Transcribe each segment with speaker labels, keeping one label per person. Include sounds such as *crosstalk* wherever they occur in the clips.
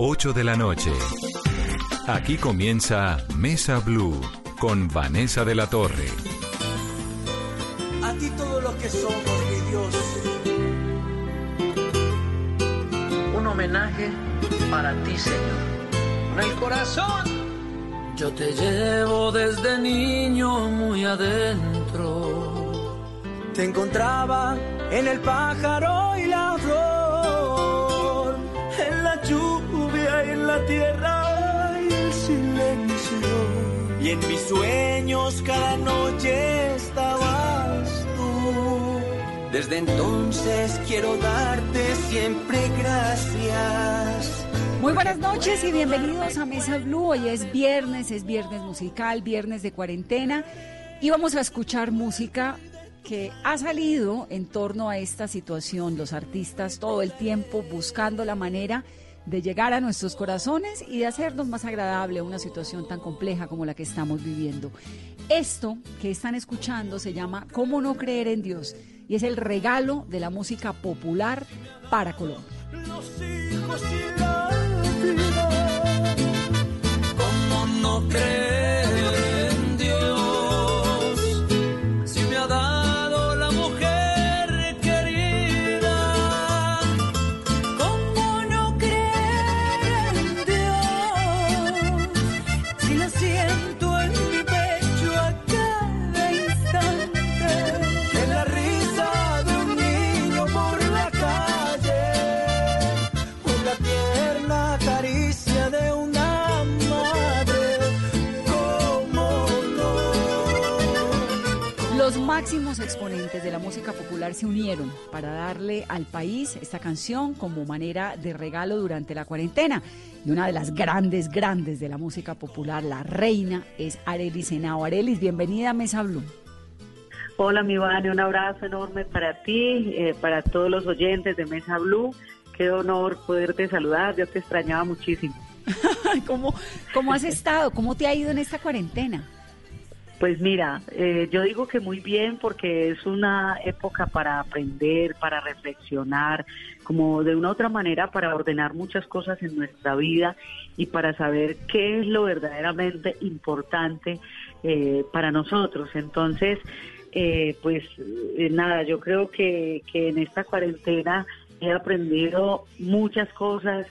Speaker 1: 8 de la noche. Aquí comienza Mesa Blue con Vanessa de la Torre.
Speaker 2: A ti todo lo que somos, mi Dios.
Speaker 3: Un homenaje para ti, Señor. En el corazón.
Speaker 4: Yo te llevo desde niño muy adentro.
Speaker 2: Te encontraba en el pájaro la tierra y el silencio. Y en mis sueños cada noche estabas tú. Desde entonces quiero darte siempre gracias.
Speaker 5: Muy buenas noches y bienvenidos a Mesa Blue. Hoy es viernes, es viernes musical, viernes de cuarentena y vamos a escuchar música que ha salido en torno a esta situación, los artistas todo el tiempo buscando la manera de llegar a nuestros corazones y de hacernos más agradable una situación tan compleja como la que estamos viviendo. Esto que están escuchando se llama ¿Cómo no creer en Dios? y es el regalo de la música popular para Colombia.
Speaker 2: Los hijos y. ¿Cómo no creer
Speaker 5: máximos exponentes de la música popular se unieron para darle al país esta canción como manera de regalo durante la cuarentena. Y una de las grandes, grandes de la música popular, la reina, es Arelis Henao. Arelis, bienvenida a Mesa Blue.
Speaker 6: Hola, mi Vane, un abrazo enorme para ti, eh, para todos los oyentes de Mesa Blue. Qué honor poderte saludar, yo te extrañaba muchísimo. *laughs*
Speaker 5: ¿Cómo, ¿Cómo has estado? ¿Cómo te ha ido en esta cuarentena?
Speaker 6: Pues mira, eh, yo digo que muy bien porque es una época para aprender, para reflexionar, como de una otra manera para ordenar muchas cosas en nuestra vida y para saber qué es lo verdaderamente importante eh, para nosotros. Entonces, eh, pues eh, nada, yo creo que, que en esta cuarentena he aprendido muchas cosas,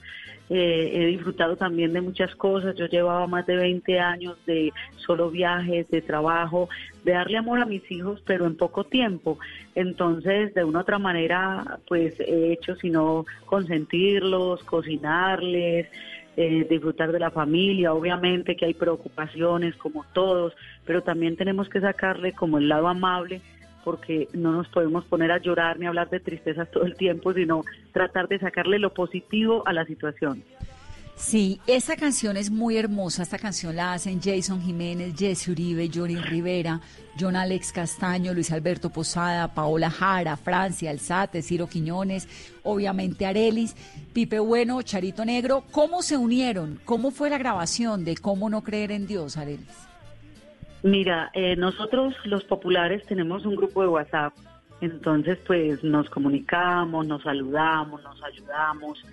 Speaker 6: eh, he disfrutado también de muchas cosas. Yo llevaba más de 20 años de solo viajes, de trabajo, de darle amor a mis hijos, pero en poco tiempo. Entonces, de una u otra manera, pues he hecho sino consentirlos, cocinarles, eh, disfrutar de la familia. Obviamente que hay preocupaciones como todos, pero también tenemos que sacarle como el lado amable porque no nos podemos poner a llorar ni a hablar de tristezas todo el tiempo, sino tratar de sacarle lo positivo a la situación.
Speaker 5: Sí, esta canción es muy hermosa. Esta canción la hacen Jason Jiménez, Jesse Uribe, Johnny Rivera, John Alex Castaño, Luis Alberto Posada, Paola Jara, Francia Alzate, Ciro Quiñones, obviamente Arelis, Pipe Bueno, Charito Negro. ¿Cómo se unieron? ¿Cómo fue la grabación de Cómo no creer en Dios, Arelis?
Speaker 6: Mira, eh, nosotros los populares tenemos un grupo de WhatsApp, entonces pues nos comunicamos, nos saludamos, nos ayudamos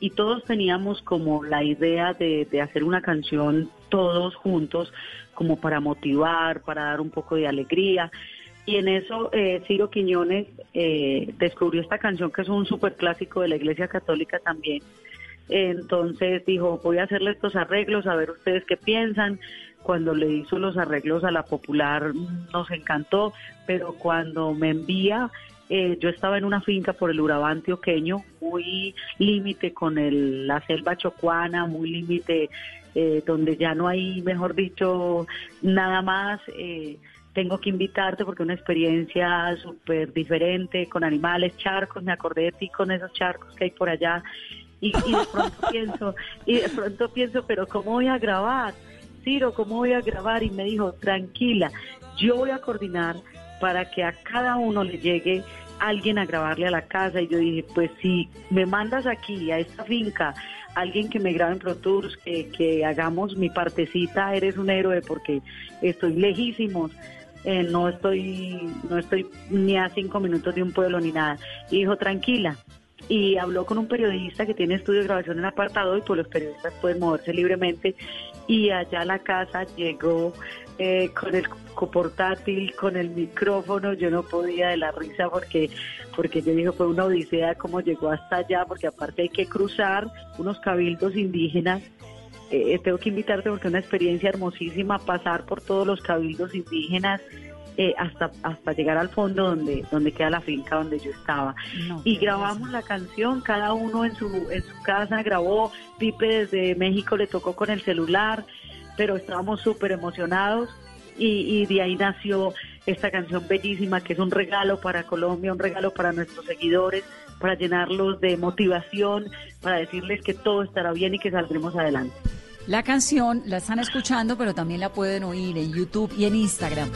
Speaker 6: y todos teníamos como la idea de, hacer una canción todos juntos como para motivar, para dar un poco de alegría. Y en eso eh, Ciro Quiñones eh, descubrió esta canción que es un super clásico de la Iglesia Católica también. Entonces dijo, voy a hacerle estos arreglos, a ver ustedes qué piensan. Cuando le hizo los arreglos a la popular nos encantó, pero cuando me envía, eh, yo estaba en una finca por el Urabá antioqueño, muy límite con el, la selva chocuana, muy límite eh, donde ya no hay, mejor dicho, nada más. Eh, tengo que invitarte porque una experiencia súper diferente con animales, charcos, me acordé de ti con esos charcos que hay por allá y de pronto *laughs* pienso, y de pronto pienso, pero ¿cómo voy a grabar? ¿Cómo voy a grabar? Y me dijo, tranquila, yo voy a coordinar para que a cada uno le llegue alguien a grabarle a la casa. Y yo dije, pues si me mandas aquí, a esta finca, alguien que me grabe en Pro Tours, que, que hagamos mi partecita, eres un héroe porque estoy lejísimos. Eh, no estoy no estoy ni a cinco minutos de un pueblo ni nada. Y dijo, tranquila, y habló con un periodista que tiene estudio de grabación en apartado y pues los periodistas pueden moverse libremente. Y allá a la casa llegó eh, con el portátil, con el micrófono, yo no podía de la risa porque porque yo dije fue una odisea cómo llegó hasta allá, porque aparte hay que cruzar unos cabildos indígenas. Eh, tengo que invitarte porque es una experiencia hermosísima pasar por todos los cabildos indígenas, eh, hasta, hasta llegar al fondo donde, donde queda la finca donde yo estaba. y grabamos la canción, cada uno en su, en su casa grabó, Pipe desde México le tocó con el celular, pero estábamos súper emocionados y, y de ahí nació esta canción bellísima que es un regalo para Colombia, un regalo para nuestros seguidores, para llenarlos de motivación, para decirles que todo estará bien y que saldremos adelante.
Speaker 5: La canción la están escuchando, pero también la pueden oír en YouTube y en Instagram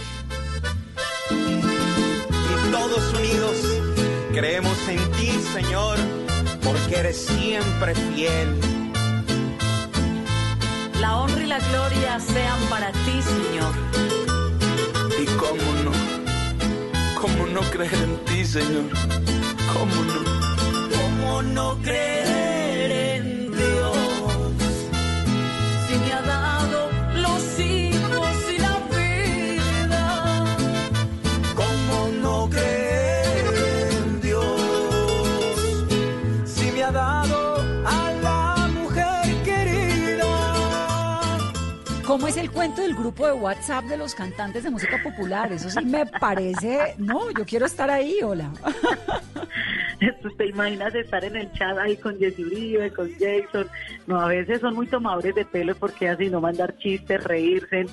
Speaker 7: todos unidos creemos en ti, Señor, porque eres siempre fiel.
Speaker 8: La honra y la gloria sean para ti, Señor.
Speaker 9: Y cómo no, cómo no creer en ti, Señor, cómo no,
Speaker 2: cómo no creer en Dios.
Speaker 8: Si me ha dado
Speaker 2: ¿Cómo
Speaker 5: es el cuento del grupo de WhatsApp de los cantantes de música popular? Eso sí me parece, no, yo quiero estar ahí, hola. *laughs*
Speaker 6: ¿Tú te imaginas estar en el chat ahí con Jesse Uribe, con Jason? No, a veces son muy tomadores de pelo porque así no mandar chistes, reírse.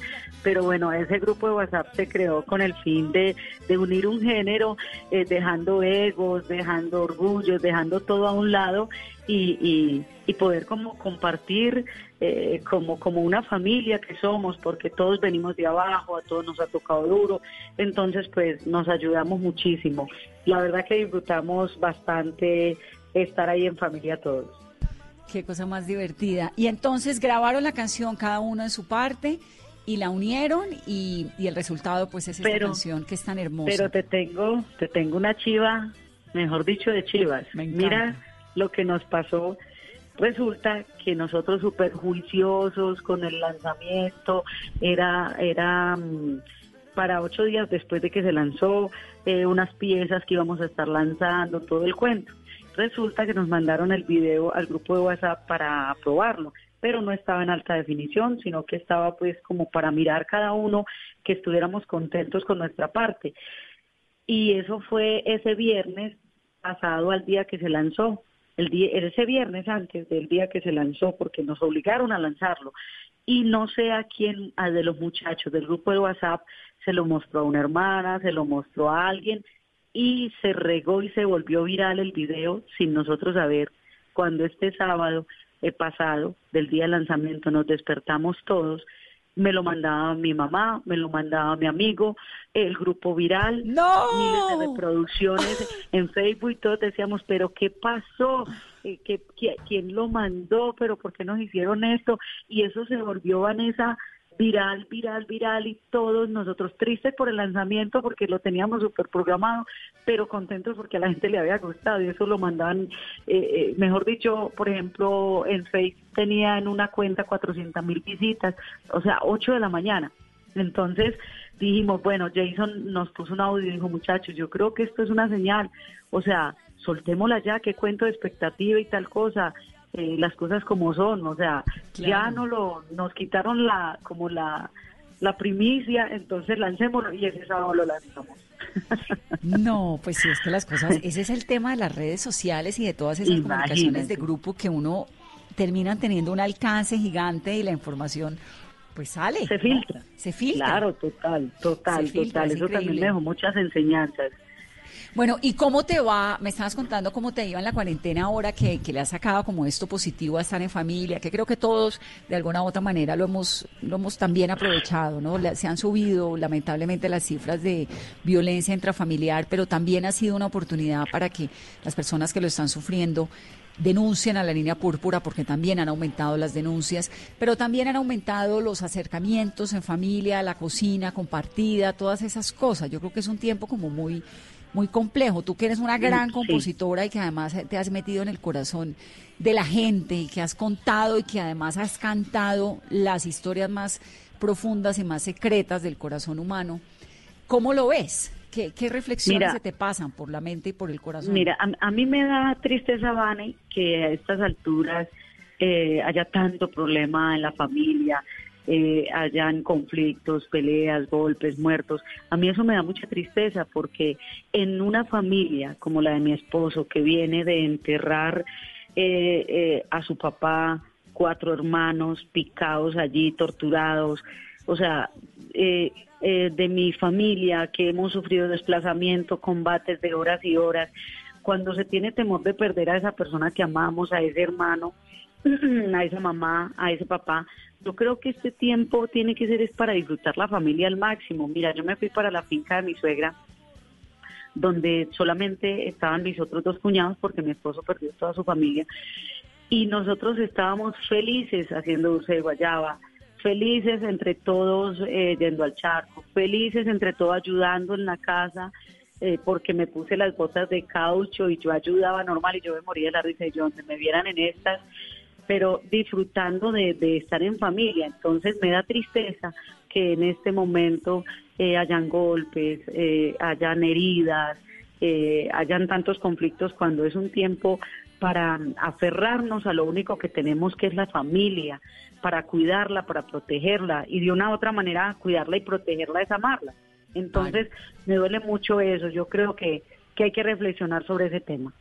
Speaker 6: Pero bueno, ese grupo de WhatsApp se creó con el fin de, de unir un género, eh, dejando egos, dejando orgullos, dejando todo a un lado y, y, y poder como compartir eh, como, como una familia que somos, porque todos venimos de abajo, a todos nos ha tocado duro, entonces pues nos ayudamos muchísimo. La verdad que disfrutamos bastante estar ahí en familia todos.
Speaker 5: Qué cosa más divertida. Y entonces grabaron la canción cada uno en su parte y la unieron y, y el resultado pues es esta
Speaker 6: Pero-
Speaker 5: canción que es tan hermosa.
Speaker 6: Pero te tengo, te tengo una chiva, mejor dicho, de chivas.
Speaker 5: Me.
Speaker 6: Mira lo que nos pasó. Resulta que nosotros súper juiciosos con el lanzamiento, era, era mm, para ocho días después de que se lanzó, eh, unas piezas que íbamos a estar lanzando, todo el cuento. Resulta que nos mandaron el video al grupo de WhatsApp para probarlo, pero no estaba en alta definición, sino que estaba pues como para mirar cada uno que estuviéramos contentos con nuestra parte. Y eso fue ese viernes pasado al día que se lanzó, el día, ese viernes antes del día que se lanzó, porque nos obligaron a lanzarlo. Y no sé a quién, a de los muchachos del grupo de WhatsApp, se lo mostró a una hermana, se lo mostró a alguien, y se regó y se volvió viral el video sin nosotros saber. Cuando este sábado eh, pasado, del día del lanzamiento, nos despertamos todos, me lo mandaba mi mamá, me lo mandaba mi amigo, el grupo viral,
Speaker 5: ¡No!
Speaker 6: miles de reproducciones *laughs* en Facebook y todos decíamos, pero ¿qué pasó? Eh, ¿qué- qui- ¿Quién lo mandó? ¿Pero por qué nos hicieron esto? Y eso se volvió, Vanessa, viral, viral, viral y todos nosotros tristes por el lanzamiento porque lo teníamos súper programado, pero contentos porque a la gente le había gustado y eso lo mandaban, eh, eh, mejor dicho, por ejemplo, en Facebook tenía en una cuenta 400 mil visitas, o sea, 8 de la mañana. Entonces dijimos, bueno, Jason nos puso un audio y dijo, muchachos, yo creo que esto es una señal, o sea, soltémosla ya, qué cuento de expectativa y tal cosa, eh, las cosas como son, o sea, ya no lo, nos quitaron la, como la, la primicia, entonces lancémoslo y ese sábado lo lanzamos.
Speaker 5: No, pues sí, es que las cosas, ese es el tema de las redes sociales y de todas esas comunicaciones de grupo que uno terminan teniendo un alcance gigante y la información pues sale.
Speaker 6: Se filtra.
Speaker 5: Se filtra.
Speaker 6: Claro, total, total,
Speaker 5: filtra,
Speaker 6: total.
Speaker 5: es
Speaker 6: Eso también me dejó muchas enseñanzas.
Speaker 5: Bueno, ¿y cómo te va? Me estabas contando cómo te iba en la cuarentena ahora que, que le has sacado como esto positivo a estar en familia, que creo que todos de alguna u otra manera lo hemos, lo hemos también aprovechado, ¿no? Se han subido lamentablemente las cifras de violencia intrafamiliar, pero también ha sido una oportunidad para que las personas que lo están sufriendo denuncien a la línea púrpura porque también han aumentado las denuncias, pero también han aumentado los acercamientos en familia, la cocina compartida, todas esas cosas. Yo creo que es un tiempo como muy muy complejo. Tú que eres una gran compositora y que además te has metido en el corazón de la gente y que has contado y que además has cantado las historias más profundas y más secretas del corazón humano. ¿Cómo lo ves? ¿Qué, qué reflexiones
Speaker 6: Mira.
Speaker 5: se te pasan por la mente y por el corazón?
Speaker 6: Mira, a, a mí me da tristeza, Vane, que a estas alturas eh, haya tanto problema en la familia, eh, hayan conflictos, peleas, golpes, muertos. A mí eso me da mucha tristeza porque en una familia como la de mi esposo, que viene de enterrar eh, eh, a su papá, cuatro hermanos picados allí, torturados, o sea, eh, eh, de mi familia que hemos sufrido desplazamiento, combates de horas y horas, cuando se tiene temor de perder a esa persona que amamos, a ese hermano, *clears throat* a esa mamá, a ese papá, yo creo que este tiempo tiene que ser es para disfrutar la familia al máximo. Mira, yo me fui para la finca de mi suegra, donde solamente estaban mis otros dos cuñados porque mi esposo perdió toda su familia y nosotros estábamos felices haciendo dulce de guayaba, felices entre todos eh, yendo al charco, felices entre todos ayudando en la casa, eh, porque me puse las botas de caucho y yo ayudaba normal y yo me moría de la risa y yo donde me vieran en estas, pero disfrutando de, de estar en familia. Entonces me da tristeza que en este momento eh, hayan golpes, eh, hayan heridas, eh, hayan tantos conflictos cuando es un tiempo para aferrarnos a lo único que tenemos que es la familia, para cuidarla, para protegerla y de una u otra manera cuidarla y protegerla es amarla. Entonces me duele mucho eso, yo creo que, que hay que reflexionar sobre ese tema.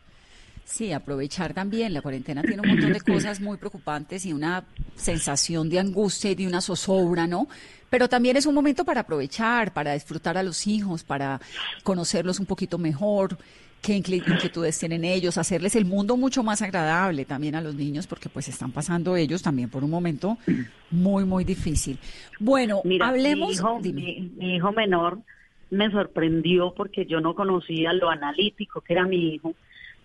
Speaker 5: Sí, aprovechar también. La cuarentena tiene un montón de cosas muy preocupantes y una sensación de angustia y de una zozobra, ¿no? Pero también es un momento para aprovechar, para disfrutar a los hijos, para conocerlos un poquito mejor, qué inquietudes tienen ellos, hacerles el mundo mucho más agradable también a los niños, porque pues están pasando ellos también por un momento muy, muy difícil. Bueno,
Speaker 6: Mira,
Speaker 5: hablemos.
Speaker 6: Mi hijo,
Speaker 5: dime.
Speaker 6: mi- mi hijo menor me sorprendió porque yo no conocía lo analítico que era mi hijo.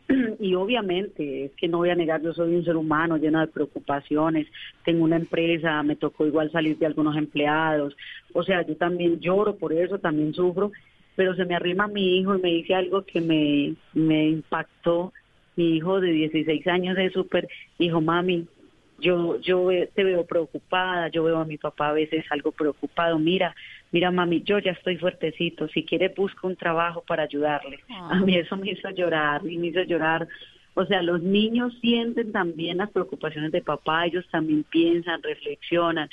Speaker 6: *clears throat* Y obviamente, es que no voy a negar, yo soy un ser humano lleno de preocupaciones, tengo una empresa, me tocó igual salir de algunos empleados, o sea, yo también lloro por eso, también sufro, pero se me arrima mi hijo y me dice algo que me, me impactó. Mi hijo de 16 años es súper, dijo, mami, yo yo te veo preocupada, yo veo a mi papá a veces algo preocupado. Mira, mira mami, yo ya estoy fuertecito, si quiere busco un trabajo para ayudarle. A mí eso me hizo llorar y me hizo llorar. O sea, los niños sienten también las preocupaciones de papá, ellos también piensan, reflexionan.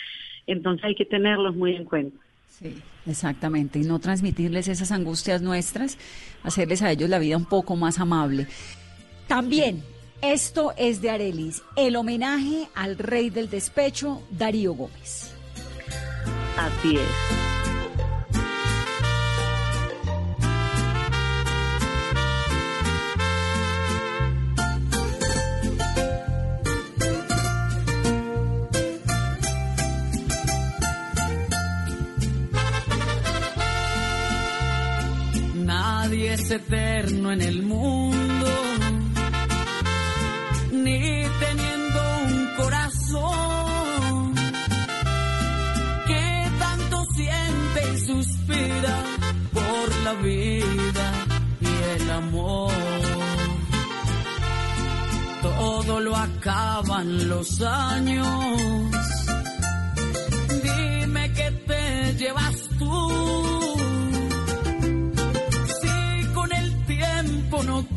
Speaker 6: Entonces hay que tenerlos muy en cuenta.
Speaker 5: Sí, exactamente. Y no transmitirles esas angustias nuestras, hacerles a ellos la vida un poco más amable. También, esto es de Arelis, el homenaje al rey del despecho, Darío Gómez.
Speaker 6: Así es.
Speaker 4: Eterno en el mundo, ni teniendo un corazón que tanto siente y suspira por la vida y el amor. Todo lo acaban los años.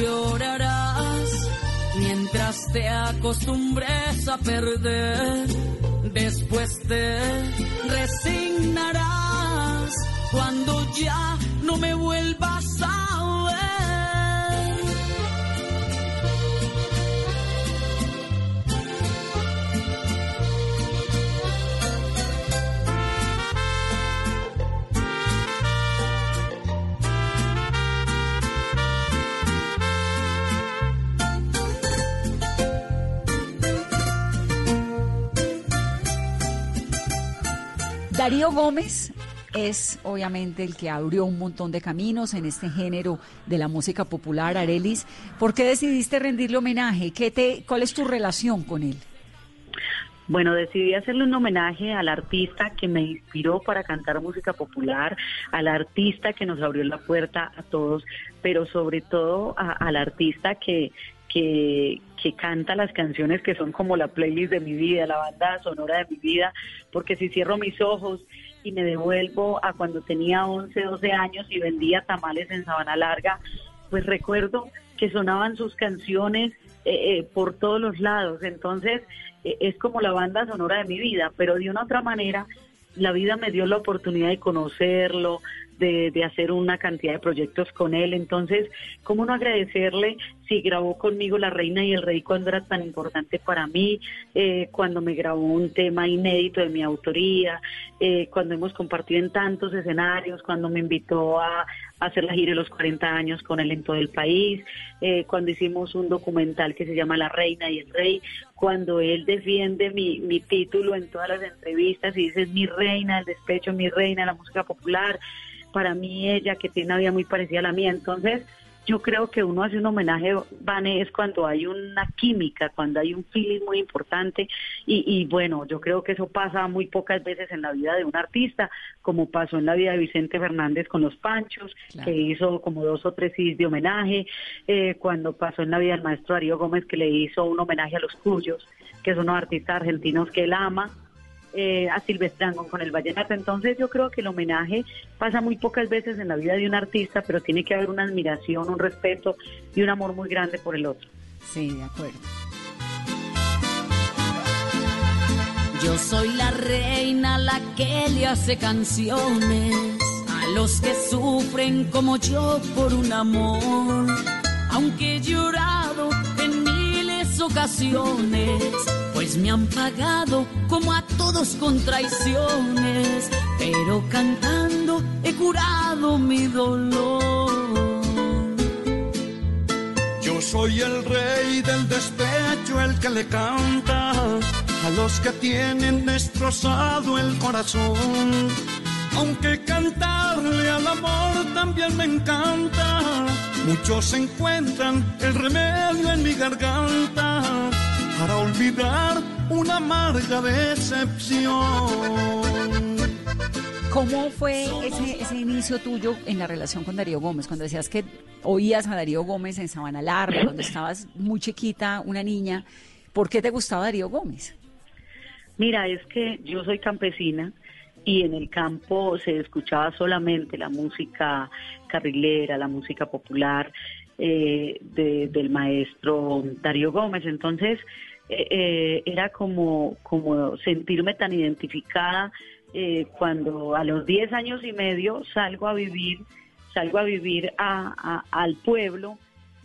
Speaker 4: llorarás, mientras te acostumbres a perder. Después te resignarás cuando ya no me vuelvas a ver.
Speaker 5: Darío Gómez es obviamente el que abrió un montón de caminos en este género de la música popular, Arelis. ¿Por qué decidiste rendirle homenaje? ¿Qué te, ¿Cuál es tu relación con él?
Speaker 6: Bueno, decidí hacerle un homenaje al artista que me inspiró para cantar música popular, al artista que nos abrió la puerta a todos, pero sobre todo al artista que, que, que, canta las canciones que son como la playlist de mi vida, la banda sonora de mi vida, porque si cierro mis ojos y me devuelvo a cuando tenía 11, 12 años y vendía tamales en Sabana Larga, pues recuerdo que sonaban sus canciones eh, eh, por todos los lados. Entonces, eh, es como la banda sonora de mi vida, pero de una otra manera, la vida me dio la oportunidad de conocerlo, de, de, hacer una cantidad de proyectos con él. Entonces, ¿cómo no agradecerle si grabó conmigo La Reina y el Rey cuando era tan importante para mí, eh, cuando me grabó un tema inédito de mi autoría, eh, cuando hemos compartido en tantos escenarios, cuando me invitó a, hacer la gira de los 40 años con él en todo el país, eh, cuando hicimos un documental que se llama La Reina y el Rey, cuando él defiende mi, mi título en todas las entrevistas y dice mi reina del despecho, mi reina la música popular, para mí ella que tiene una vida muy parecida a la mía, entonces yo creo que uno hace un homenaje, Vane, es cuando hay una química, cuando hay un feeling muy importante. Y, y, bueno, yo creo que eso pasa muy pocas veces en la vida de un artista, como pasó en la vida de Vicente Fernández con los Panchos, claro. que hizo como dos o tres CDs de homenaje, eh, cuando pasó en la vida del maestro Darío Gómez, que le hizo un homenaje a los Cuyos, que son unos artistas argentinos que él ama, eh, a Silvestre con el vallenato. Entonces yo creo que el homenaje pasa muy pocas veces en la vida de un artista, pero tiene que haber una admiración, un respeto y un amor muy grande por el otro.
Speaker 5: Sí, de acuerdo.
Speaker 4: Yo soy la reina, la que le hace canciones a los que sufren como yo por un amor. Aunque he llorado en miles ocasiones, pues me han pagado como a todos con traiciones, pero cantando he curado mi dolor.
Speaker 10: Yo soy el rey del despecho, el que le canta a los que tienen destrozado el corazón. Aunque cantarle al amor también me encanta, muchos encuentran el remedio en mi garganta para olvidar una amarga decepción.
Speaker 5: ¿Cómo fue ese, ese, inicio tuyo en la relación con Darío Gómez? Cuando decías que oías a Darío Gómez en Sabana Larga, cuando estabas muy chiquita, una niña, ¿por qué te gustaba Darío Gómez?
Speaker 6: Mira, es que yo soy campesina y en el campo se escuchaba solamente la música carrilera, la música popular eh, de, del maestro Darío Gómez. Entonces, eh, eh, era como, como sentirme tan identificada eh, cuando a los 10 años y medio salgo a vivir, salgo a vivir a, al pueblo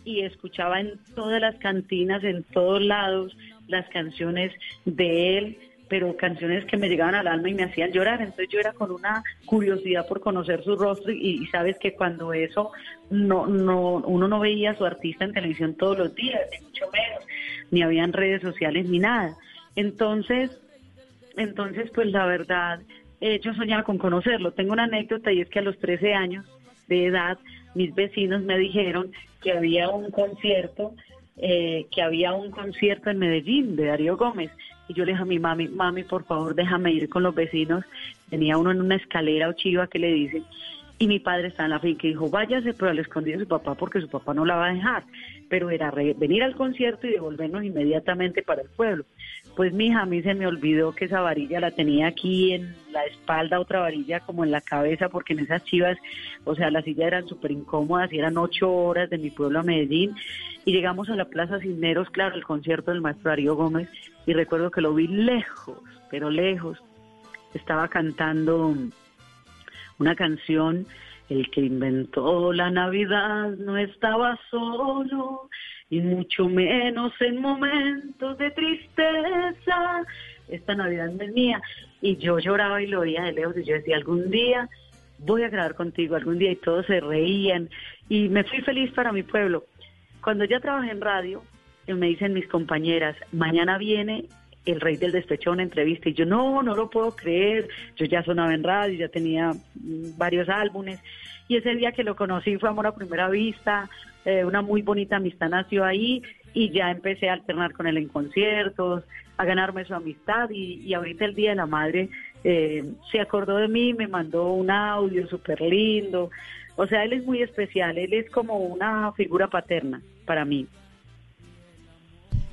Speaker 6: y escuchaba en todas las cantinas, en todos lados, las canciones de él, pero canciones que me llegaban al alma y me hacían llorar. Entonces yo era con una curiosidad por conocer su rostro y, sabes que cuando eso no, no, uno no veía a su artista en televisión todos los días, ni mucho menos, ni habían redes sociales ni nada. Entonces, entonces pues la verdad, eh, yo soñaba con conocerlo. Tengo una anécdota y es que a los 13 años de edad, mis vecinos me dijeron que había un concierto, eh, que había un concierto en Medellín de Darío Gómez. Y yo le dije a mi mami, mami, por favor, déjame ir con los vecinos. Tenía uno en una escalera o chiva que le dicen. Y mi padre está en la finca y dijo, váyase, pero al escondido de su papá porque su papá no la va a dejar. Pero era venir al concierto y devolvernos inmediatamente para el pueblo. Pues mi hija, a mí se me olvidó que esa varilla la tenía aquí en la espalda, otra varilla como en la cabeza, porque en esas chivas, o sea, las sillas eran súper incómodas y eran ocho horas de mi pueblo a Medellín. Y llegamos a la Plaza Cisneros, claro, el concierto del maestro Darío Gómez, y recuerdo que lo vi lejos, pero lejos. Estaba cantando una canción, el que inventó la Navidad no estaba solo, y mucho menos en momentos de tristeza. Esta Navidad no es mía. Y yo lloraba y lo oía de lejos y yo decía, algún día voy a grabar contigo, algún día y todos se reían y me fui feliz para mi pueblo. Cuando ya trabajé en radio, me dicen mis compañeras, mañana viene el rey del despecho a una entrevista y yo no, no lo puedo creer, yo ya sonaba en radio, ya tenía mm, varios álbumes y ese día que lo conocí fue amor a primera vista, eh, una muy bonita amistad nació ahí y ya empecé a alternar con él en conciertos, a ganarme su amistad y, y ahorita el Día de la Madre eh, se acordó de mí, me mandó un audio súper lindo, o sea, él es muy especial, él es como una figura paterna para mí.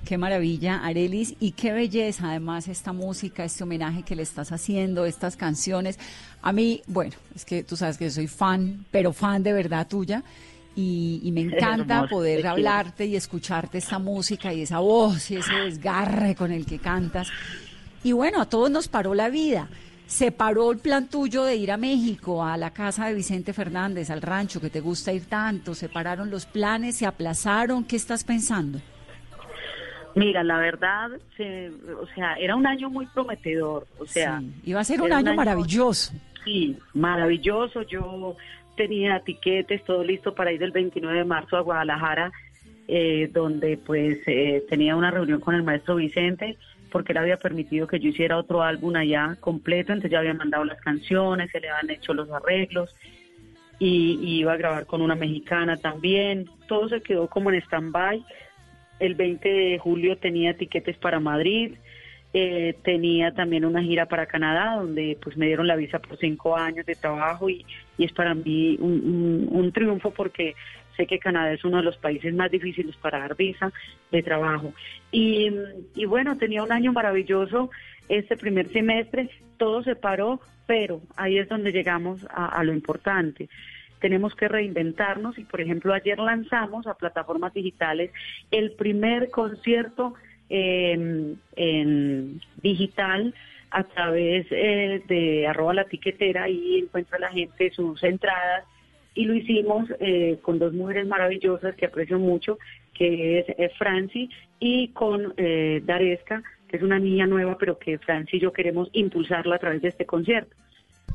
Speaker 5: Qué maravilla, Arelis, y qué belleza además esta música, este homenaje que le estás haciendo, estas canciones. A mí, bueno, es que tú sabes que soy fan, pero fan de verdad tuya, y, y me *laughs* encanta poder hablarte y escucharte esta música y esa voz y ese desgarre con el que cantas. Y bueno, a todos nos paró la vida. Se paró el plan tuyo de ir a México, a la casa de Vicente Fernández, al rancho que te gusta ir tanto. Se pararon los planes, se aplazaron. ¿Qué estás pensando?
Speaker 6: Mira, la verdad, se- o sea, era un año muy prometedor, o sea,
Speaker 5: Sí, iba a ser un
Speaker 6: era
Speaker 5: año maravilloso.
Speaker 6: Sí, maravilloso. Yo tenía tiquetes, todo listo para ir el 29 de marzo a Guadalajara, eh, donde pues eh, tenía una reunión con el maestro Vicente, porque él había permitido que yo hiciera otro álbum allá completo, entonces ya había mandado las canciones, se le habían hecho los arreglos y, y iba a grabar con una mexicana también. Todo se quedó como en stand-by. El 20 de julio tenía tiquetes para Madrid, eh, tenía también una gira para Canadá, donde pues me dieron la visa por cinco años de trabajo y, y es para mí un, un- un triunfo porque sé que Canadá es uno de los países más difíciles para dar visa de trabajo. Y, bueno, tenía un año maravilloso este primer semestre, todo se paró, pero ahí es donde llegamos a, a lo importante tenemos que reinventarnos y por ejemplo ayer lanzamos a plataformas digitales el primer concierto eh, en digital a través eh, de arroba la tiquetera y encuentra la gente sus entradas y lo hicimos eh, con dos mujeres maravillosas que aprecio mucho, que es eh, Franci y con eh, Daresca, que es una niña nueva, pero que Franci y yo queremos impulsarla a través de este concierto.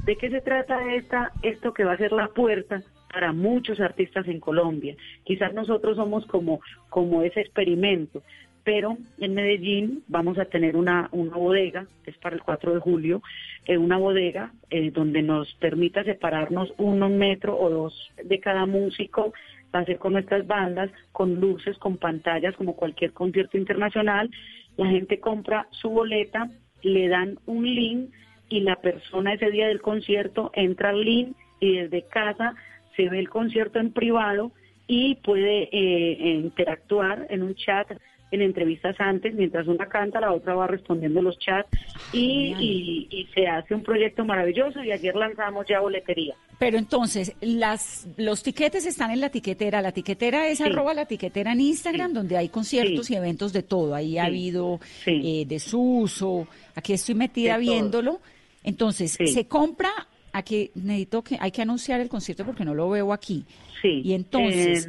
Speaker 6: ¿De qué se trata esta, esto que va a ser la puerta para muchos artistas en Colombia? Quizás nosotros somos como, como ese experimento, pero en Medellín vamos a tener una, una bodega, es para el 4 de julio, eh, una bodega eh, donde nos permita separarnos uno metro o dos de cada músico, va a ser con nuestras bandas, con luces, con pantallas, como cualquier concierto internacional. La gente compra su boleta, le dan un link y la persona ese día del concierto entra al link y desde casa se ve el concierto en privado y puede eh, interactuar en un chat, en entrevistas antes, mientras una canta, la otra va respondiendo los chats y, y, y se hace un proyecto maravilloso y ayer lanzamos ya boletería.
Speaker 5: Pero entonces, las, los tiquetes están en la tiquetera. La tiquetera es
Speaker 6: Sí.
Speaker 5: arroba la tiquetera en Instagram, donde hay conciertos
Speaker 6: Sí.
Speaker 5: y eventos de todo. Ahí ha habido eh, desuso. Aquí estoy metida
Speaker 6: De todo.
Speaker 5: viéndolo. Entonces, se compra. Aquí necesito que hay que anunciar el concierto porque no lo veo aquí.
Speaker 6: Sí.
Speaker 5: Y entonces,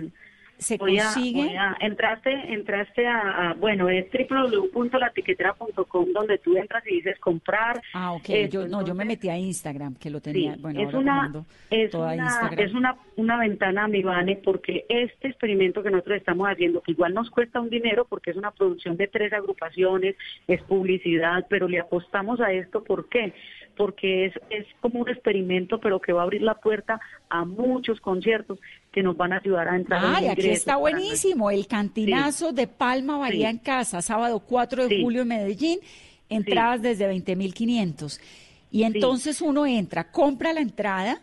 Speaker 5: se
Speaker 6: voy a-
Speaker 5: consigue.
Speaker 6: voy a- entraste, entraste a, a- bueno, es www.latiquetera.com donde tú entras y dices comprar.
Speaker 5: Ah, ok.
Speaker 6: Esto,
Speaker 5: yo, no, yo me metí a Instagram, que lo tenía.
Speaker 6: Sí,
Speaker 5: bueno,
Speaker 6: es
Speaker 5: ahora
Speaker 6: una, es
Speaker 5: toda
Speaker 6: una,
Speaker 5: Instagram.
Speaker 6: es una, una ventana, mi Vane, porque este experimento que nosotros estamos haciendo, que igual nos cuesta un dinero porque es una producción de tres agrupaciones, es publicidad, pero le apostamos a esto, ¿por qué? Porque es, es como un experimento, pero que va a abrir la puerta a muchos conciertos que nos van a ayudar a entrar en
Speaker 5: Ay, aquí está buenísimo. El cantinazo de Palma Bahía
Speaker 6: Sí.
Speaker 5: en Casa, sábado 4 de
Speaker 6: Sí.
Speaker 5: julio en Medellín, entradas desde 20.500. Y entonces uno entra, compra la entrada.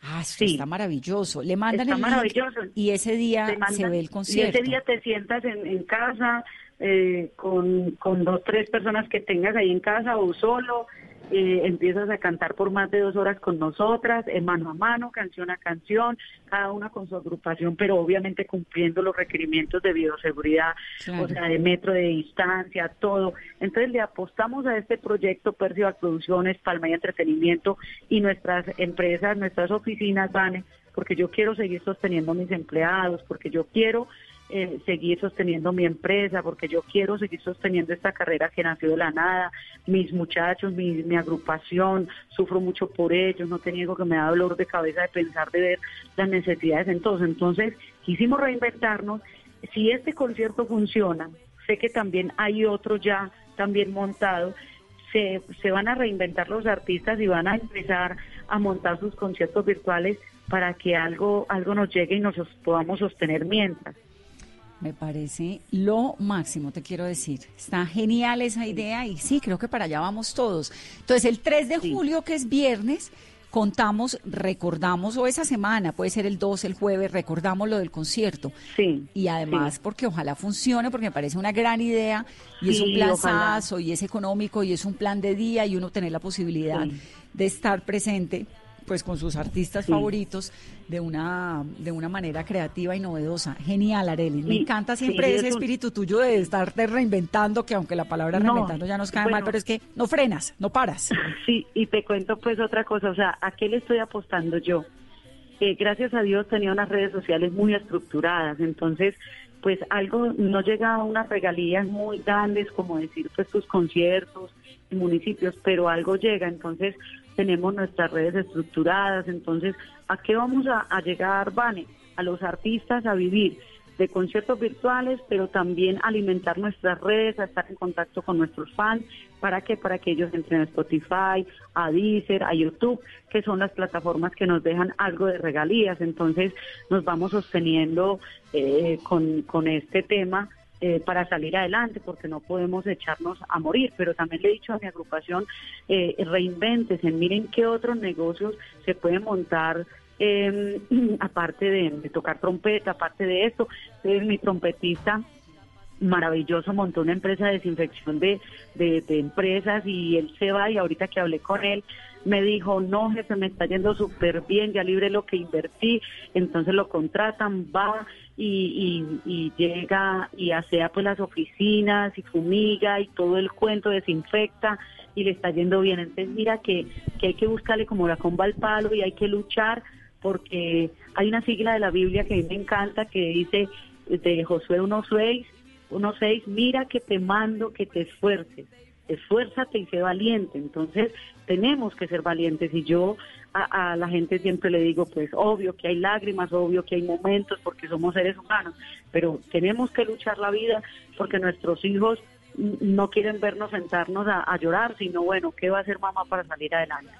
Speaker 5: Ah,
Speaker 6: Sí.
Speaker 5: está maravilloso. Le mandan
Speaker 6: Está
Speaker 5: el link
Speaker 6: maravilloso.
Speaker 5: y ese día
Speaker 6: Te
Speaker 5: se
Speaker 6: mandan-
Speaker 5: ve el
Speaker 6: Y
Speaker 5: concierto.
Speaker 6: ese día te sientas en, en casa eh, con, con dos, tres personas que tengas ahí en casa o solo. Eh, empiezas a cantar por más de dos horas con nosotras, eh, mano a mano, canción a canción, cada una con su agrupación, pero obviamente cumpliendo los requerimientos de bioseguridad,
Speaker 5: Claro.
Speaker 6: o sea, de metro de distancia, todo. Entonces le apostamos a este proyecto Percival Producciones, Palma y Entretenimiento y nuestras empresas, nuestras oficinas, Vane, porque yo quiero seguir sosteniendo a mis empleados, porque yo quiero eh, seguir sosteniendo mi empresa, porque yo quiero seguir sosteniendo esta carrera que nació de la nada, mis muchachos, mi, mi agrupación, sufro mucho por ellos, no te niego que me da dolor de cabeza de pensar, de ver las necesidades en todos. Entonces, quisimos reinventarnos. Si este concierto funciona, sé que también hay otros ya también montado, se, se van a reinventar los artistas y van a empezar a montar sus conciertos virtuales para que algo, algo nos llegue y nos podamos sostener mientras.
Speaker 5: Me parece lo máximo, te quiero decir. Está genial esa idea y sí, creo que para allá vamos todos. Entonces, el 3 de julio, que es viernes, contamos, recordamos, o esa semana, puede ser el 2, el jueves, recordamos lo del concierto.
Speaker 6: Sí.
Speaker 5: Y además, porque ojalá funcione, porque me parece una gran idea y es un planazo y es económico y es un plan de día y uno tener la posibilidad de estar presente pues con sus artistas favoritos de una de una manera creativa y novedosa. Genial, Arely. Me encanta siempre ese espíritu tuyo de estarte reinventando, que aunque la palabra reinventando ya nos cae mal, pero es que no frenas, no paras. *laughs*
Speaker 6: Sí, y te cuento pues otra cosa, o sea, ¿a qué le estoy apostando yo? Eh, gracias a Dios tenía unas redes sociales muy estructuradas, entonces pues algo no llega a unas regalías muy grandes como decir pues tus conciertos en municipios, pero algo llega, entonces tenemos nuestras redes estructuradas, entonces, ¿a qué vamos a, llegar, Vane? A los artistas a vivir de conciertos virtuales, pero también alimentar nuestras redes, a estar en contacto con nuestros fans, ¿para qué? Para que ellos entren a Spotify, a Deezer, a YouTube, que son las plataformas que nos dejan algo de regalías. Entonces nos vamos sosteniendo eh, con, con este tema eh, para salir adelante, porque no podemos echarnos a morir. Pero también le he dicho a mi agrupación, eh, reinventes, miren qué otros negocios se pueden montar. Em, *clears throat* aparte de, tocar trompeta, aparte de esto, es mi trompetista maravilloso, montó una empresa de desinfección de, de, empresas y él se va y ahorita que hablé con él me dijo, no jefe, me está yendo súper bien, ya libre lo que invertí, entonces lo contratan, va y, y, llega y asea pues las oficinas y fumiga y todo el cuento desinfecta y le está yendo bien. Entonces mira que, que hay que buscarle como la comba al palo y hay que luchar porque hay una sigla de la Biblia que a mí me encanta que dice de Josué 1.6, 1.6, mira que te mando que te esfuerces esfuérzate y sé valiente. Entonces, tenemos que ser valientes y yo a, la gente siempre le digo, pues obvio que hay lágrimas, obvio que hay momentos porque somos seres humanos, pero tenemos que luchar la vida porque nuestros hijos no quieren vernos sentarnos a, llorar, sino bueno, ¿qué va a hacer mamá para salir adelante?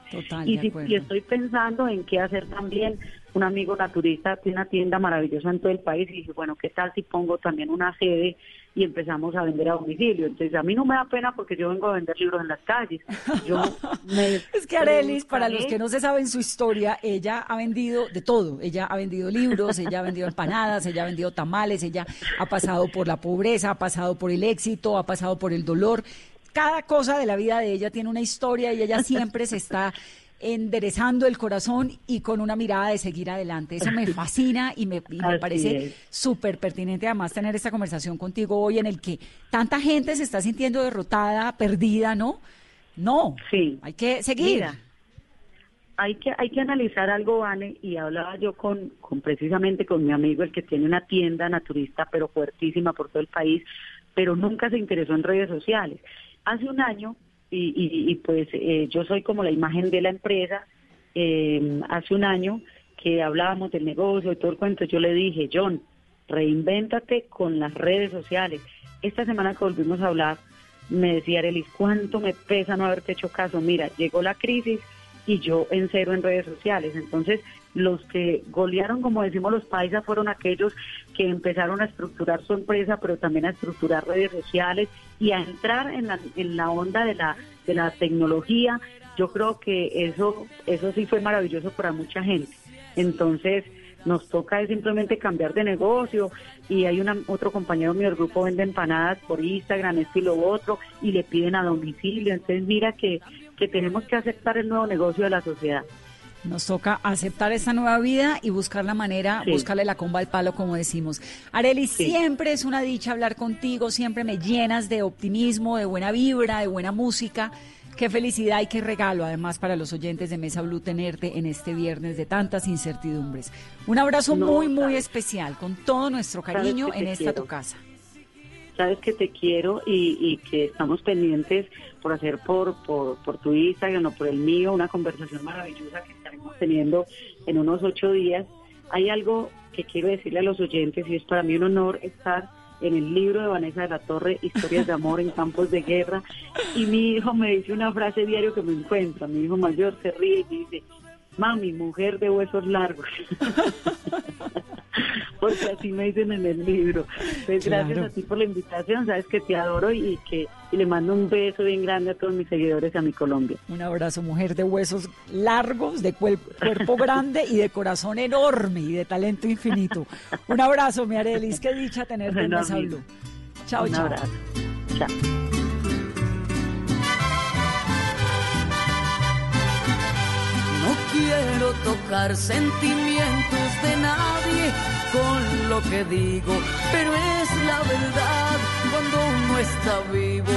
Speaker 6: y, si, y estoy pensando en qué hacer también. Un amigo naturista tiene una tienda maravillosa en todo el país y dije, bueno, ¿qué tal si pongo también una sede y empezamos a vender a domicilio. Entonces, a mí no me da pena porque yo vengo a vender libros en las calles. Yo *laughs*
Speaker 5: es que Arelis, para los que no se saben su historia, ella ha vendido de todo. Ella ha vendido libros, ella ha vendido empanadas, ella ha vendido tamales, ella ha pasado por la pobreza, ha pasado por el éxito, ha pasado por el dolor. Cada cosa de la vida de ella tiene una historia y ella siempre se está enderezando el corazón y con una mirada de seguir adelante. Eso me *laughs* fascina y me, parece súper pertinente además tener esta conversación contigo hoy en el que tanta gente se está sintiendo derrotada, perdida, ¿no? No,
Speaker 6: sí.
Speaker 5: hay que seguir.
Speaker 6: hay que, hay que analizar algo, Vane, y hablaba yo con, con precisamente con mi amigo, el que tiene una tienda naturista, pero fuertísima por todo el país, pero nunca se interesó en redes sociales. Hace un año y, pues eh, yo soy como la imagen de la empresa. Eh, hace un año que hablábamos del negocio y todo el cuento, yo le dije, John, reinvéntate con las redes sociales. Esta semana que volvimos a hablar, me decía Arelis, ¿cuánto me pesa no haberte hecho caso? Mira, llegó la crisis y yo en cero en redes sociales. Entonces, los que golearon, como decimos los paisas, fueron aquellos que empezaron a estructurar su empresa, pero también a estructurar redes sociales y a entrar en la, en la onda de la, de la tecnología. Yo creo que eso, eso sí fue maravilloso para mucha gente. Entonces, nos toca simplemente cambiar de negocio y hay una, otro compañero mío del grupo vende empanadas por Instagram, esto y lo otro, y le piden a domicilio. Entonces mira que, que tenemos que aceptar el nuevo negocio de la sociedad.
Speaker 5: Nos toca aceptar esta nueva vida y buscar la manera, buscarle la comba al palo, como decimos. Areli, siempre es una dicha hablar contigo, siempre me llenas de optimismo, de buena vibra, de buena música. Qué felicidad y qué regalo, además, para los oyentes de Mesa Blue tenerte en este viernes de tantas incertidumbres. Un abrazo muy, muy especial, con todo nuestro cariño en esta tu casa
Speaker 6: sabes que te quiero y, que estamos pendientes por hacer por, por, por, tu Instagram o por el mío una conversación maravillosa que estaremos teniendo en unos ocho días. Hay algo que quiero decirle a los oyentes y es para mí un honor estar en el libro de Vanessa de la Torre, Historias de Amor en Campos de Guerra, y mi hijo me dice una frase diario que me encuentra, mi hijo mayor se ríe y dice, mami, mujer de huesos largos. *laughs* Porque así me dicen en el libro. Pues gracias a ti por la invitación, sabes que te adoro y que y le mando un beso bien grande a todos mis seguidores y a mi Colombia.
Speaker 5: Un abrazo, mujer de huesos largos, de cuerpo grande y de corazón enorme y de talento infinito. Un abrazo, mi Arelis, qué dicha tenerte en Mesa Blue. Chao,
Speaker 6: un
Speaker 5: chao.
Speaker 6: abrazo. Chao.
Speaker 8: Quiero tocar sentimientos de nadie con lo que digo, pero es la verdad. Cuando uno está vivo,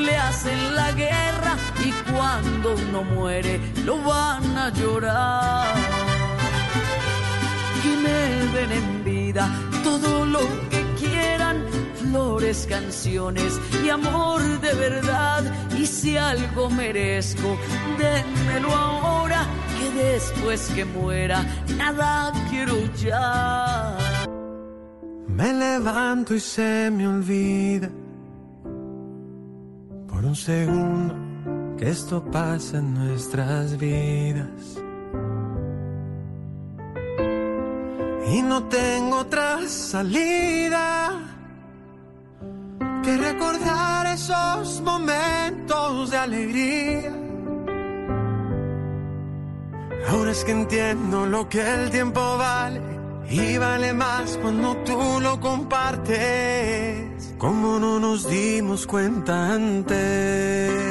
Speaker 8: le hacen la guerra y cuando uno muere, lo van a llorar. Y me den en vida todo lo que quieran, flores, canciones y amor de verdad. Y si algo merezco, dénmelo ahora, después que muera, nada quiero ya.
Speaker 11: Me levanto y se me olvida por un segundo que esto pasa en nuestras vidas. Y no tengo otra salida que recordar esos momentos de alegría. Ahora es que entiendo lo que el tiempo vale y vale más cuando tú lo compartes. Como no nos dimos cuenta antes.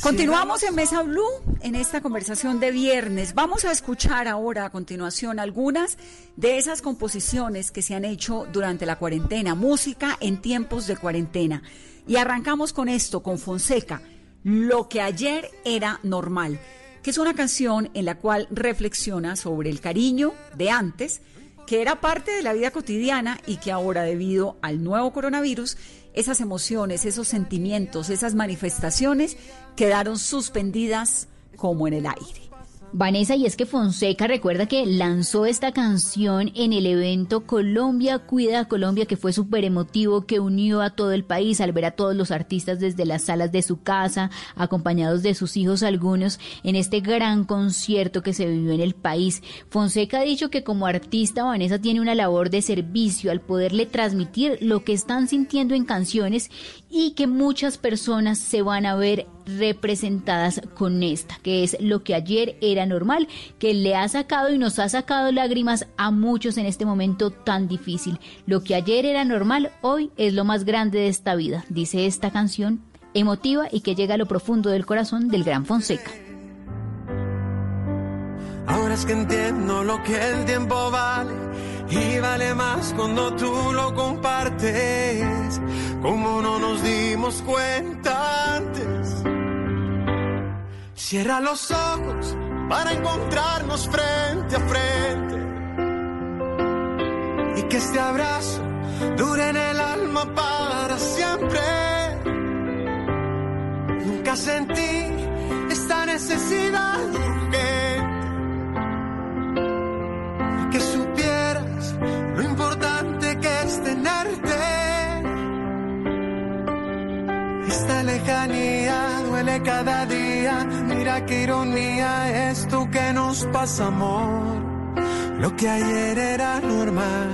Speaker 5: Continuamos en Mesa Blue en esta conversación de viernes. Vamos a escuchar ahora a continuación algunas de esas composiciones que se han hecho durante la cuarentena, música en tiempos de cuarentena. Y arrancamos con esto, con Fonseca, Lo que ayer era normal, es una canción en la cual reflexiona sobre el cariño de antes, que era parte de la vida cotidiana y que ahora debido al nuevo coronavirus esas emociones, esos sentimientos, esas manifestaciones quedaron suspendidas como en el aire.
Speaker 12: Vanessa, y es que Fonseca recuerda que lanzó esta canción en el evento Colombia Cuida a Colombia, que fue súper emotivo, que unió a todo el país al ver a todos los artistas desde las salas de su casa, acompañados de sus hijos algunos, en este gran concierto que se vivió en el país. Fonseca ha dicho que como artista Vanessa tiene una labor de servicio al poderle transmitir lo que están sintiendo en canciones y que muchas personas se van a ver representadas con esta, que es lo que ayer era normal, que le ha sacado y nos ha sacado lágrimas a muchos en este momento tan difícil. Lo que ayer era normal, hoy es lo más grande de esta vida, dice esta canción emotiva y que llega a lo profundo del corazón del gran Fonseca.
Speaker 11: Ahora es que entiendo lo que el tiempo vale y vale más cuando tú lo compartes, como no nos dimos cuenta antes. Cierra los ojos para encontrarnos frente a frente y que este abrazo dure en el alma para siempre. Nunca sentí esta necesidad urgente que supieras lejanía duele cada día, mira qué ironía es tú que nos pasa amor. Lo que ayer era normal,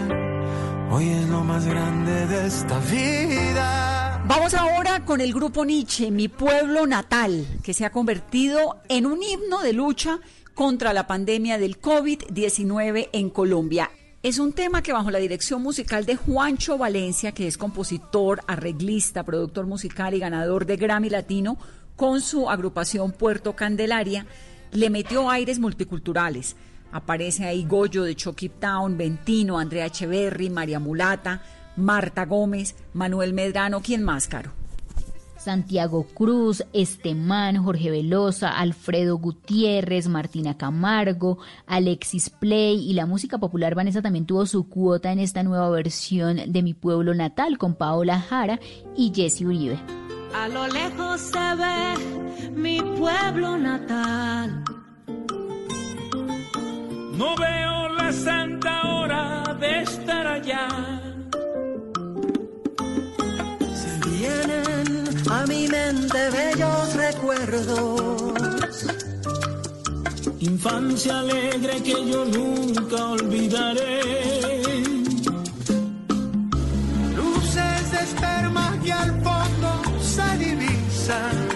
Speaker 11: hoy es lo más grande de esta vida.
Speaker 5: Vamos ahora con el grupo Nietzsche, Mi Pueblo Natal, que se ha convertido en un himno de lucha contra la pandemia del COVID-19 en Colombia. Es un tema que bajo la dirección musical de Juancho Valencia, que es compositor, arreglista, productor musical y ganador de Grammy Latino, con su agrupación Puerto Candelaria, le metió aires multiculturales. Aparece ahí Goyo de Chucky Town, Ventino, Andrea Echeverry, María Mulata, Marta Gómez, Manuel Medrano, ¿quién más, Caro?
Speaker 12: Santiago Cruz, Estemán, Jorge Velosa, Alfredo Gutiérrez, Martina Camargo, Alexis Play y la música popular Vanessa también tuvo su cuota en esta nueva versión de Mi Pueblo Natal con Paola Jara y Jesse Uribe.
Speaker 8: A lo lejos se ve mi pueblo natal.
Speaker 13: No veo la santa hora de estar allá a mi mente bellos recuerdos. Infancia alegre que yo nunca olvidaré.
Speaker 11: Luces de esperma que al fondo se divisan.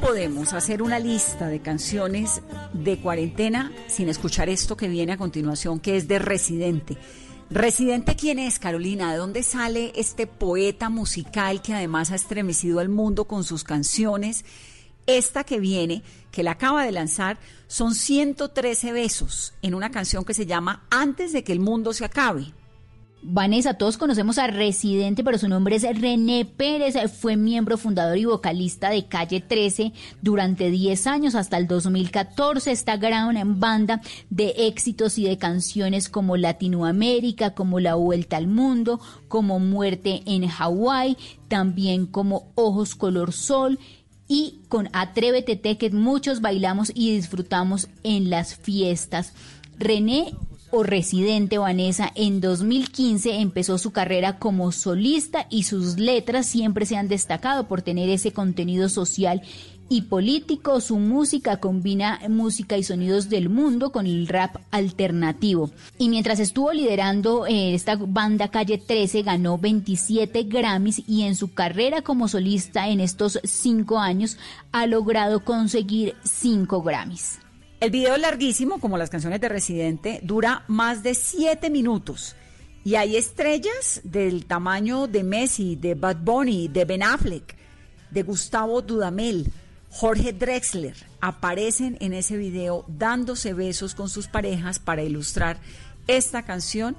Speaker 5: Podemos hacer una lista de canciones de cuarentena sin escuchar esto que viene a continuación, que es de Residente. Residente, ¿quién es, Carolina? ¿De dónde sale este poeta musical que además ha estremecido al mundo con sus canciones? Esta que viene, que la acaba de lanzar, son 113 besos en una canción que se llama Antes de que el mundo se acabe.
Speaker 12: Vanessa, todos conocemos a Residente, pero su nombre es René Pérez. Fue miembro fundador y vocalista de Calle 13 durante 10 años hasta el 2014. Esta gran banda de éxitos y de canciones como Latinoamérica, como La Vuelta al Mundo, como Muerte en Hawái, también como Ojos Color Sol y con Atrévete que muchos bailamos y disfrutamos en las fiestas. René o residente Vanessa, en 2015 empezó su carrera como solista y sus letras siempre se han destacado por tener ese contenido social y político. Su música combina música y sonidos del mundo con el rap alternativo. Y mientras estuvo liderando eh, esta banda Calle 13, ganó 27 Grammys y en su carrera como solista en estos cinco años ha logrado conseguir 5 Grammys.
Speaker 5: El video larguísimo, como las canciones de Residente, dura más de siete minutos. Y hay estrellas del tamaño de Messi, de Bad Bunny, de Ben Affleck, de Gustavo Dudamel, Jorge Drexler. Aparecen en ese video dándose besos con sus parejas para ilustrar esta canción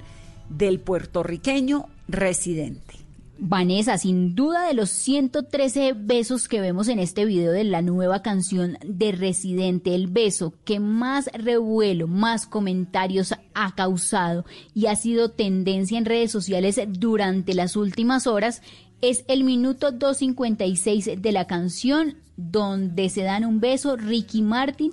Speaker 5: del puertorriqueño Residente.
Speaker 12: Vanessa, sin duda de los 113 besos que vemos en este video de la nueva canción de Residente, el beso que más revuelo, más comentarios ha causado y ha sido tendencia en redes sociales durante las últimas horas es el minuto 256 de la canción donde se dan un beso Ricky Martin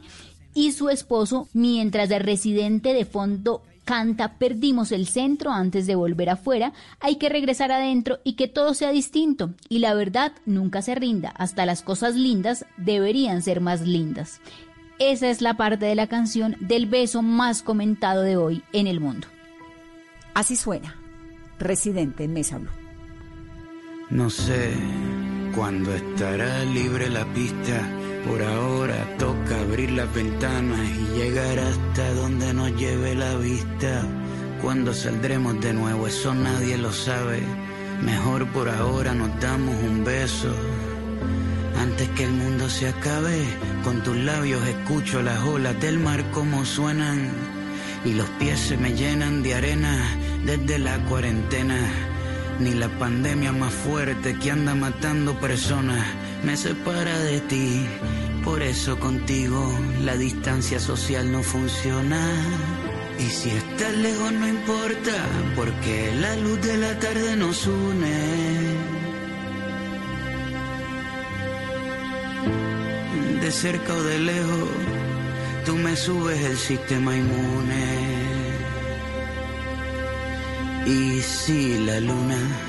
Speaker 12: y su esposo mientras de Residente de fondo canta Perdimos el centro antes de volver afuera, hay que regresar adentro y que todo sea distinto. Y la verdad nunca se rinda, hasta las cosas lindas deberían ser más lindas. Esa es la parte de la canción del beso más comentado de hoy en el mundo.
Speaker 5: Así suena, Residente en Mesa Blue.
Speaker 14: No sé cuándo estará libre la pista por ahora toca abrir las ventanas y llegar hasta donde nos lleve la vista. Cuando saldremos de nuevo, eso nadie lo sabe. Mejor por ahora nos damos un beso. Antes que el mundo se acabe, con tus labios escucho las olas del mar como suenan. Y los pies se me llenan de arena desde la cuarentena. Ni la pandemia más fuerte que anda matando personas me separa de ti. Por eso contigo la distancia social no funciona. Y si estás lejos no importa, porque la luz de la tarde nos une. de cerca o de lejos, tú me subes el sistema inmune. Y si la luna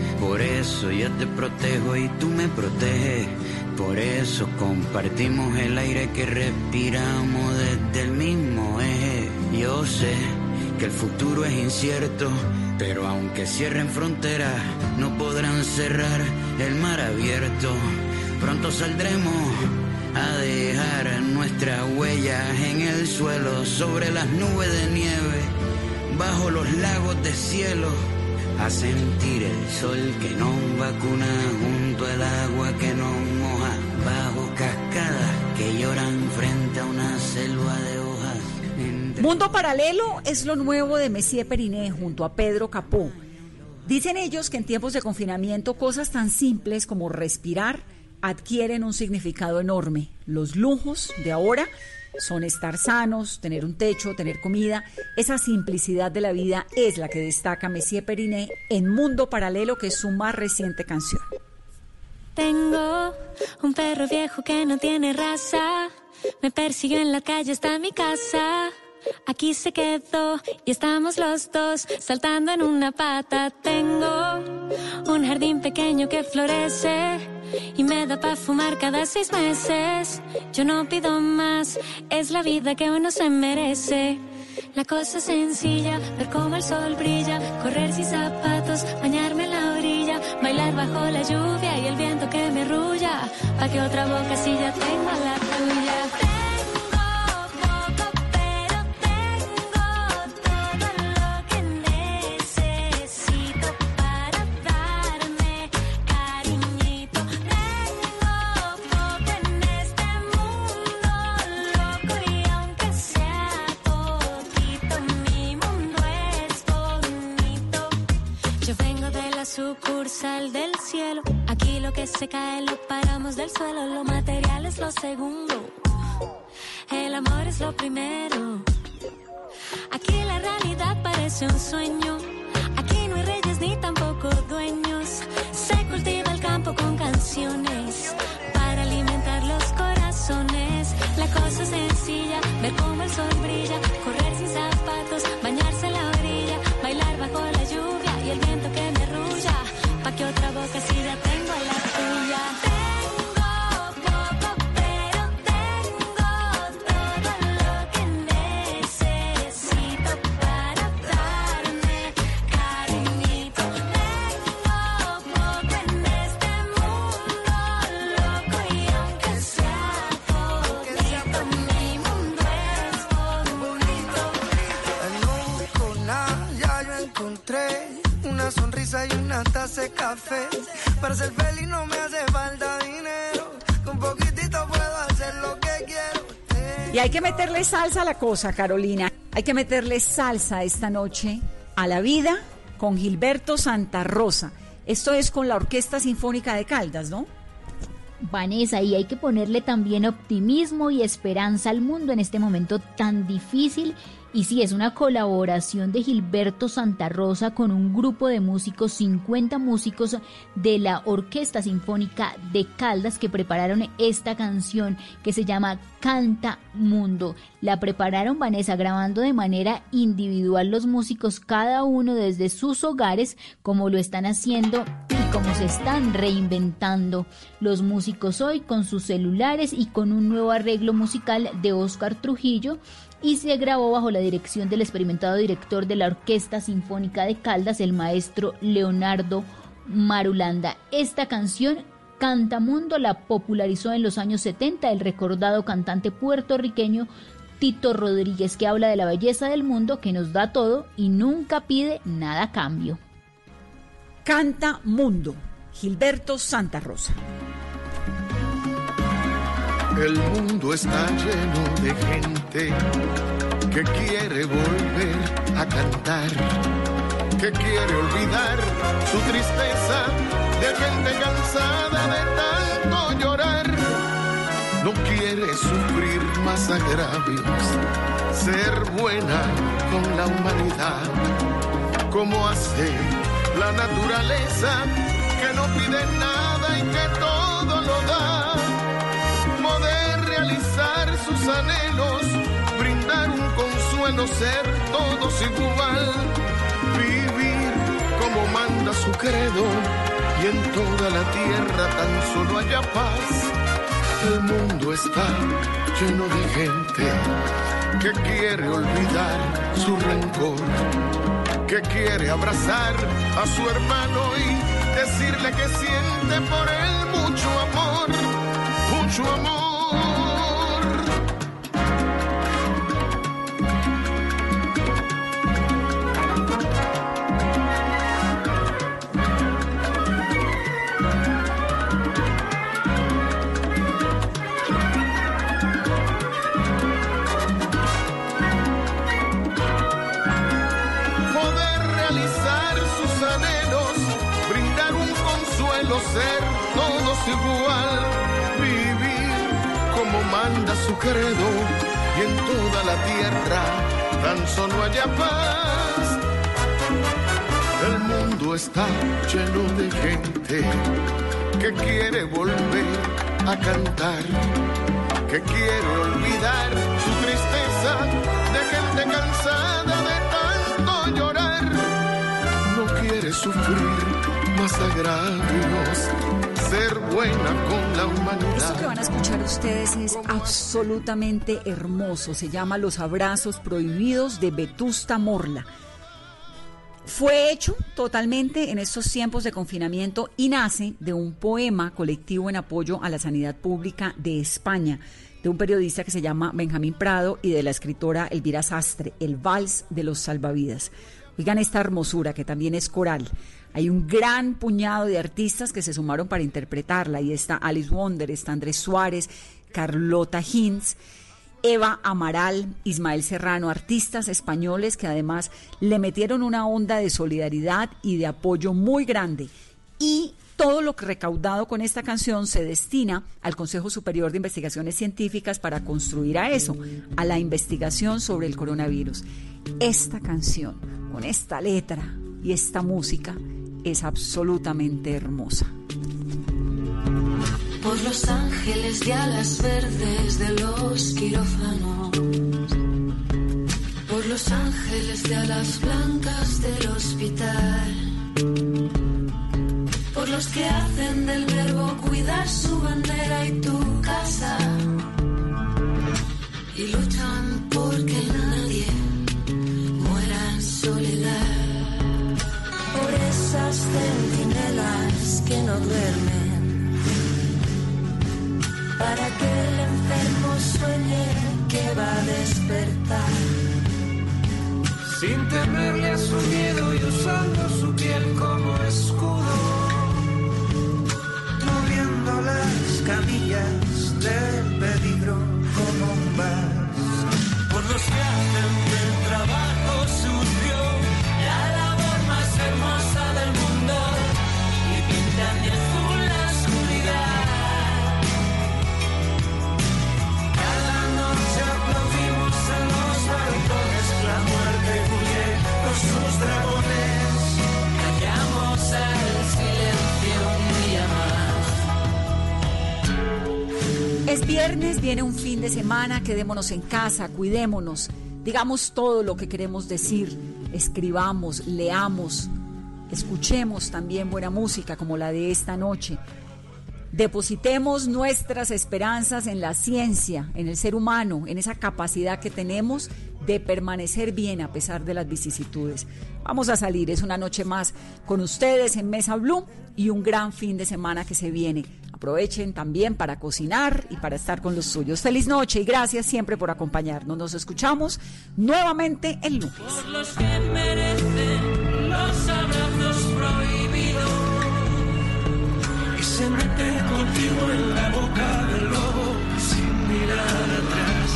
Speaker 14: por eso yo te protejo y tú me proteges, por eso compartimos el aire que respiramos desde el mismo eje. Yo sé que el futuro es incierto, pero aunque cierren fronteras, no podrán cerrar el mar abierto. Pronto saldremos a dejar nuestras huellas en el suelo, sobre las nubes de nieve, bajo los lagos de cielo, a sentir el sol que nos vacuna junto al agua que nos moja, bajo cascadas que lloran frente a una selva de hojas.
Speaker 5: Mundo Paralelo es lo nuevo de Messier Periné junto a Pedro Capó. Dicen ellos que en tiempos de confinamiento cosas tan simples como respirar, adquieren un significado enorme. Los lujos de ahora son estar sanos, tener un techo, tener comida. Esa simplicidad de la vida es la que destaca Messier Periné en Mundo Paralelo, que es su más reciente canción.
Speaker 15: Tengo un perro viejo que no tiene raza. Me persiguió en la calle hasta mi casa. Aquí se quedó y estamos los dos saltando en una pata. Tengo un jardín pequeño que florece y me da para fumar cada seis meses. Yo no pido más, es la vida que uno se merece. La cosa sencilla, ver cómo el sol brilla, correr sin zapatos, bañarme en la orilla, bailar bajo la lluvia y el viento que me rulla, pa' que otra boca si ya tengo la tuya. Lo que se cae lo paramos del suelo. Lo material es lo segundo. El amor es lo primero. Aquí la realidad parece un sueño. Aquí no hay reyes ni tampoco dueños. Se cultiva el campo con canciones para alimentar los corazones. La cosa es sencilla, ver cómo el sol brilla, correr sin zapatos, bañarse en la orilla, bailar bajo la lluvia y el viento que me pa' que otra boca si ya tengo la
Speaker 5: meterle salsa a la cosa, Carolina. Hay que meterle salsa esta noche a la vida con Gilberto Santa Rosa. Esto es con la Orquesta Sinfónica de Caldas, ¿no?
Speaker 12: Vanessa, y hay que ponerle también optimismo y esperanza al mundo en este momento tan difícil y sí, es una colaboración de Gilberto Santa Rosa con un grupo de músicos, 50 músicos de la Orquesta Sinfónica de Caldas que prepararon esta canción que se llama Canta Mundo. La prepararon Vanessa grabando de manera individual los músicos, cada uno desde sus hogares, como lo están haciendo y como se están reinventando los músicos hoy con sus celulares y con un nuevo arreglo musical de Oscar Trujillo y se grabó bajo la dirección del experimentado director de la Orquesta Sinfónica de Caldas, el maestro Leonardo Marulanda. Esta canción Cantamundo la popularizó en los años 70 el recordado cantante puertorriqueño Tito Rodríguez, que habla de la belleza del mundo que nos da todo y nunca pide nada a cambio.
Speaker 5: Canta Mundo, Gilberto Santa Rosa.
Speaker 16: El mundo está lleno de gente que quiere volver a cantar, que quiere olvidar su tristeza de gente cansada de tanto llorar. No quiere sufrir más agravios, ser buena con la humanidad, como hace la naturaleza que no pide nada y que todo sus anhelos, brindar un consuelo, ser todos igual, vivir como manda su credo y en toda la tierra tan solo haya paz. El mundo está lleno de gente que quiere olvidar su rencor, que quiere abrazar a su hermano y decirle que siente por él mucho amor, mucho amor. Igual, vivir como manda su credo y en toda la tierra tan solo haya paz. El mundo está lleno de gente que quiere volver a cantar, que quiere olvidar su tristeza de gente cansada de tanto llorar. No quiere sufrir más agravios, ser con la humanidad.
Speaker 5: Esto que van a escuchar ustedes es absolutamente hermoso. Se llama Los Abrazos Prohibidos de Vetusta Morla. Fue hecho totalmente en estos tiempos de confinamiento y nace de un poema colectivo en apoyo a la sanidad pública de España, de un periodista que se llama Benjamín Prado y de la escritora Elvira Sastre, El Vals de los Salvavidas. Oigan esta hermosura que también es coral. Hay un gran puñado de artistas que se sumaron para interpretarla. Ahí está Alice Wonder, está Andrés Suárez, Carlota Hinz, Eva Amaral, Ismael Serrano, artistas españoles que además le metieron una onda de solidaridad y de apoyo muy grande. Y todo lo recaudado con esta canción se destina al Consejo Superior de Investigaciones Científicas para construir a eso, a la investigación sobre el coronavirus. Esta canción, con esta letra y esta música, es absolutamente hermosa.
Speaker 17: por los ángeles de alas verdes de los quirófanos, por los ángeles de alas blancas del hospital, por los que hacen del verbo cuidar su bandera y tu casa, y luchan porque nadie que no duermen para que el enfermo sueñe que va a despertar.
Speaker 13: sin temerle a su miedo y usando su piel como escudo.
Speaker 18: moviendo las camillas del peligro como un.
Speaker 13: Por los que hacen del trabajo sucio
Speaker 5: Es viernes, viene un fin de semana, quedémonos en casa, cuidémonos, digamos todo lo que queremos decir, escribamos, leamos, escuchemos también buena música como la de esta noche. Depositemos nuestras esperanzas en la ciencia, en el ser humano, en esa capacidad que tenemos de permanecer bien a pesar de las vicisitudes. Vamos a salir, es una noche más con ustedes en Mesa Blue y un gran fin de semana que se viene. Aprovechen también para cocinar y para estar con los suyos. Feliz noche y gracias siempre por acompañarnos. Nos escuchamos nuevamente el lunes.
Speaker 13: Por los que merecen los abrazos prohibidos
Speaker 18: y se mete contigo en la boca del lobo sin mirar atrás.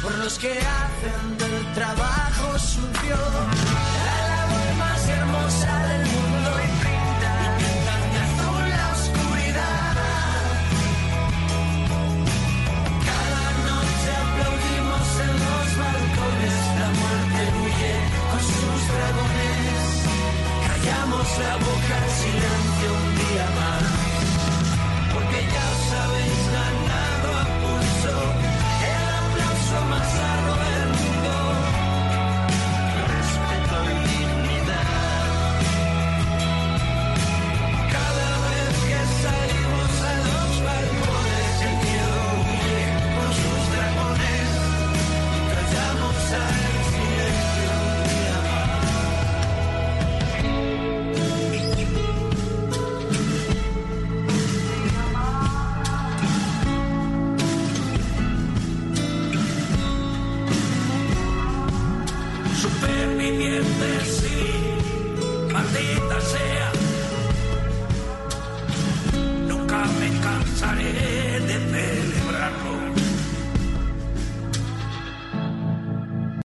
Speaker 17: Por los que hacen del trabajo sucio trouble.